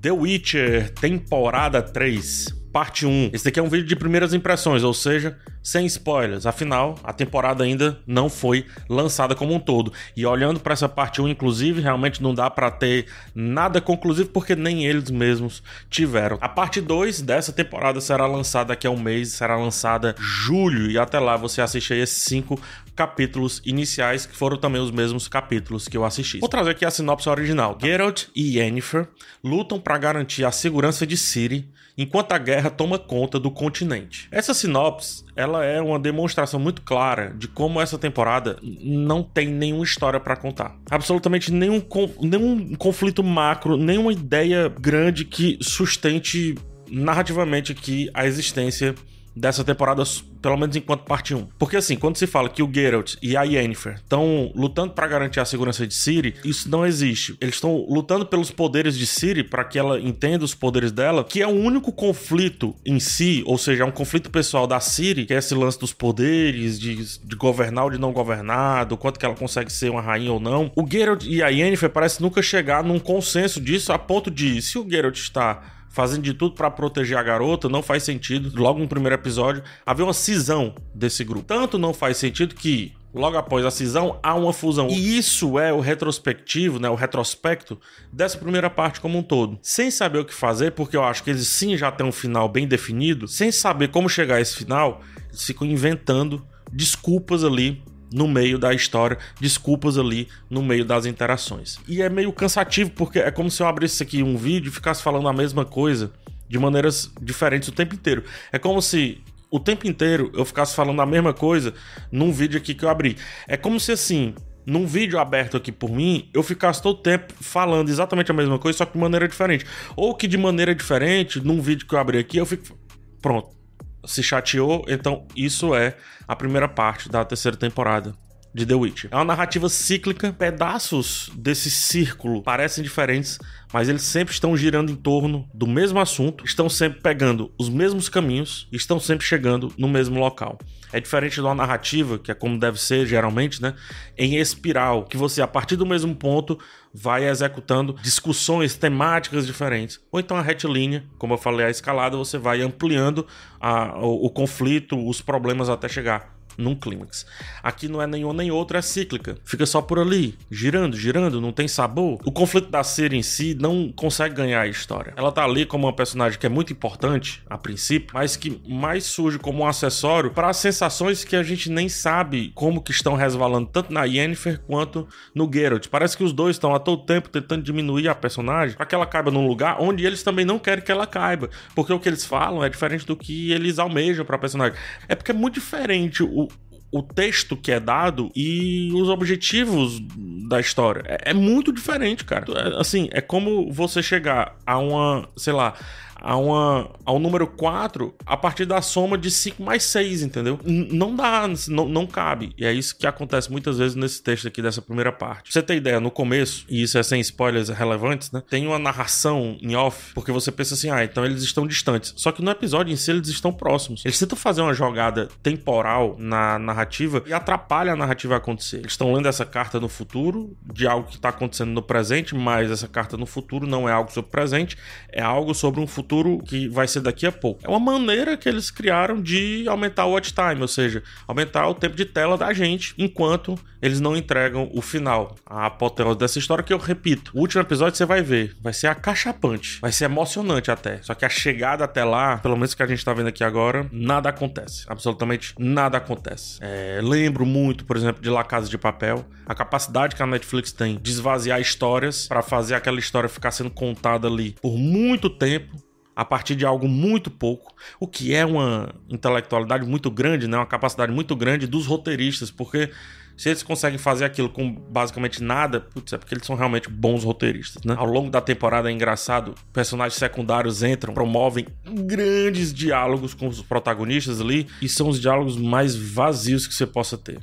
The Witcher, temporada 3 parte 1. Esse daqui é um vídeo de primeiras impressões, ou seja, sem spoilers. Afinal, a temporada ainda não foi lançada como um todo. E olhando para essa parte 1, inclusive, realmente não dá para ter nada conclusivo porque nem eles mesmos tiveram. A parte 2 dessa temporada será lançada daqui a um mês, será lançada julho e até lá você assiste aí esses cinco capítulos iniciais, que foram também os mesmos capítulos que eu assisti. Vou trazer aqui a sinopse original. Geralt e Yennefer lutam para garantir a segurança de Ciri enquanto a guerra toma conta do continente. Essa sinopse, ela é uma demonstração muito clara de como essa temporada não tem nenhuma história para contar. Absolutamente nenhum, nenhum conflito macro, nenhuma ideia grande que sustente narrativamente aqui a existência dessa temporada, pelo menos enquanto parte 1. Porque assim, quando se fala que o Geralt e a Yennefer estão lutando para garantir a segurança de Ciri, isso não existe. Eles estão lutando pelos poderes de Ciri para que ela entenda os poderes dela, que é o único conflito em si, ou seja, é um conflito pessoal da Ciri, que é esse lance dos poderes, de, de governar ou de não governar, do quanto que ela consegue ser uma rainha ou não. O Geralt e a Yennefer parece nunca chegar num consenso disso a ponto de, se o Geralt está fazendo de tudo para proteger a garota, não faz sentido, logo no primeiro episódio, haver uma cisão desse grupo. Tanto não faz sentido que Logo após a cisão, há uma fusão. E isso é o retrospectivo, né, o retrospecto dessa primeira parte como um todo. Sem saber o que fazer, porque eu acho que eles sim já têm um final bem definido, sem saber como chegar a esse final, eles ficam inventando desculpas ali no meio da história, desculpas ali no meio das interações. E é meio cansativo porque é como se eu abrisse aqui um vídeo e ficasse falando a mesma coisa de maneiras diferentes o tempo inteiro. É como se o tempo inteiro eu ficasse falando a mesma coisa num vídeo aqui que eu abri. É como se assim, num vídeo aberto aqui por mim, eu ficasse todo o tempo falando exatamente a mesma coisa, só que de maneira diferente. Ou que de maneira diferente, num vídeo que eu abri aqui, eu fico. Pronto se chateou, então isso é a primeira parte da terceira temporada de The Witcher. É uma narrativa cíclica, pedaços desse círculo parecem diferentes, mas eles sempre estão girando em torno do mesmo assunto, estão sempre pegando os mesmos caminhos estão sempre chegando no mesmo local. É diferente de uma narrativa, que é como deve ser geralmente, né? Em espiral, que você, a partir do mesmo ponto, vai executando discussões temáticas diferentes. Ou então a retilínea, como eu falei, a escalada, você vai ampliando a, o, o conflito, os problemas até chegar num clímax. Aqui não é nenhuma nem outra, é cíclica. Fica só por ali, girando, girando, não tem sabor. O conflito da Ciri em si não consegue ganhar a história. Ela tá ali como uma personagem que é muito importante, a princípio, mas que mais surge como um acessório para sensações que a gente nem sabe como que estão resvalando tanto na Yennefer quanto no Geralt. Parece que os dois estão a todo tempo tentando diminuir a personagem para que ela caiba num lugar onde eles também não querem que ela caiba, porque o que eles falam é diferente do que eles almejam para personagem. É porque é muito diferente o, o texto que é dado e os objetivos da história. É, é muito diferente, cara. É, assim, é como você chegar a uma, sei lá, a uma, ao número 4 a partir da soma de 5 mais 6, entendeu? N não dá, não, não cabe. E é isso que acontece muitas vezes nesse texto aqui dessa primeira parte. Pra você ter ideia, no começo, e isso é sem spoilers relevantes, né? Tem uma narração em off, porque você pensa assim, ah, então eles estão distantes. Só que no episódio em si eles estão próximos. Eles tentam fazer uma jogada temporal na narrativa e atrapalha a narrativa a acontecer. Eles estão lendo essa carta no futuro, de algo que está acontecendo no presente, mas essa carta no futuro não é algo sobre o presente, é algo sobre um futuro futuro que vai ser daqui a pouco. É uma maneira que eles criaram de aumentar o watch time, ou seja, aumentar o tempo de tela da gente, enquanto eles não entregam o final. A apoteose dessa história que eu repito. O último episódio você vai ver, vai ser acachapante, vai ser emocionante até. Só que a chegada até lá, pelo menos que a gente tá vendo aqui agora, nada acontece. Absolutamente nada acontece. É, lembro muito, por exemplo, de La Casa de Papel, a capacidade que a Netflix tem de esvaziar histórias para fazer aquela história ficar sendo contada ali por muito tempo a partir de algo muito pouco, o que é uma intelectualidade muito grande, né? uma capacidade muito grande dos roteiristas, porque se eles conseguem fazer aquilo com basicamente nada, putz, é porque eles são realmente bons roteiristas, né? Ao longo da temporada é engraçado, personagens secundários entram, promovem grandes diálogos com os protagonistas ali, e são os diálogos mais vazios que você possa ter.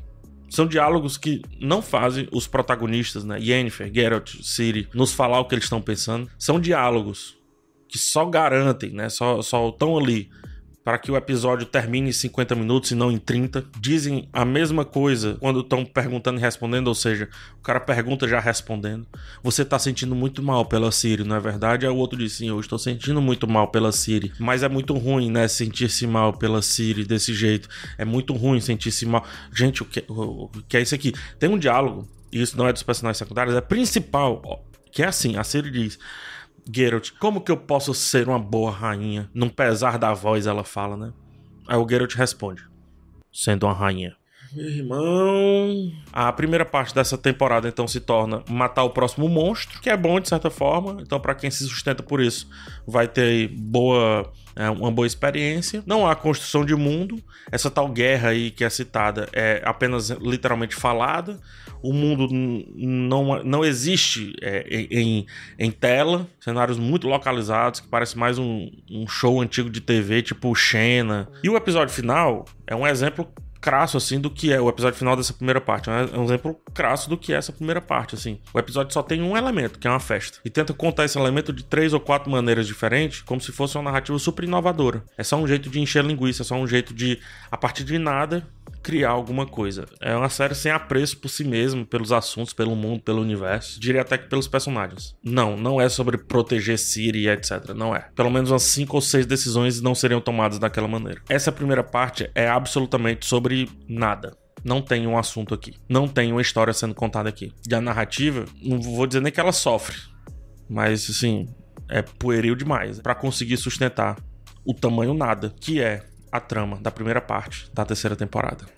São diálogos que não fazem os protagonistas, né? Yennefer, Geralt, Ciri, nos falar o que eles estão pensando. São diálogos que só garantem, né? Só, só estão ali para que o episódio termine em 50 minutos e não em 30. Dizem a mesma coisa quando estão perguntando e respondendo, ou seja, o cara pergunta já respondendo. Você tá sentindo muito mal pela Siri, não é verdade? Aí o outro diz sim, eu estou sentindo muito mal pela Siri. Mas é muito ruim, né, sentir-se mal pela Siri desse jeito. É muito ruim sentir-se mal. Gente, o que, o que é isso aqui? Tem um diálogo, e isso não é dos personagens secundários, é principal, que é assim, a Siri diz... Geralt, como que eu posso ser uma boa rainha? Num pesar da voz, ela fala, né? Aí o Geralt responde: sendo uma rainha. Meu irmão. A primeira parte dessa temporada então se torna matar o próximo monstro, que é bom de certa forma. Então, para quem se sustenta por isso, vai ter boa é uma boa experiência. Não há construção de mundo. Essa tal guerra aí que é citada é apenas literalmente falada. O mundo não, não existe é, em, em tela. Cenários muito localizados, que parece mais um, um show antigo de TV, tipo Xena. E o episódio final é um exemplo crasso, assim, do que é o episódio final dessa primeira parte. É um exemplo crasso do que é essa primeira parte, assim. O episódio só tem um elemento, que é uma festa. E tenta contar esse elemento de três ou quatro maneiras diferentes, como se fosse uma narrativa super inovadora. É só um jeito de encher linguiça, é só um jeito de, a partir de nada, criar alguma coisa. É uma série sem apreço por si mesmo, pelos assuntos, pelo mundo, pelo universo. Diria até que pelos personagens. Não, não é sobre proteger Siri e etc. Não é. Pelo menos umas cinco ou seis decisões não seriam tomadas daquela maneira. Essa primeira parte é absolutamente sobre nada. Não tem um assunto aqui. Não tem uma história sendo contada aqui. E a narrativa, não vou dizer nem que ela sofre. Mas, assim, é pueril demais para conseguir sustentar o tamanho nada que é a trama da primeira parte da terceira temporada.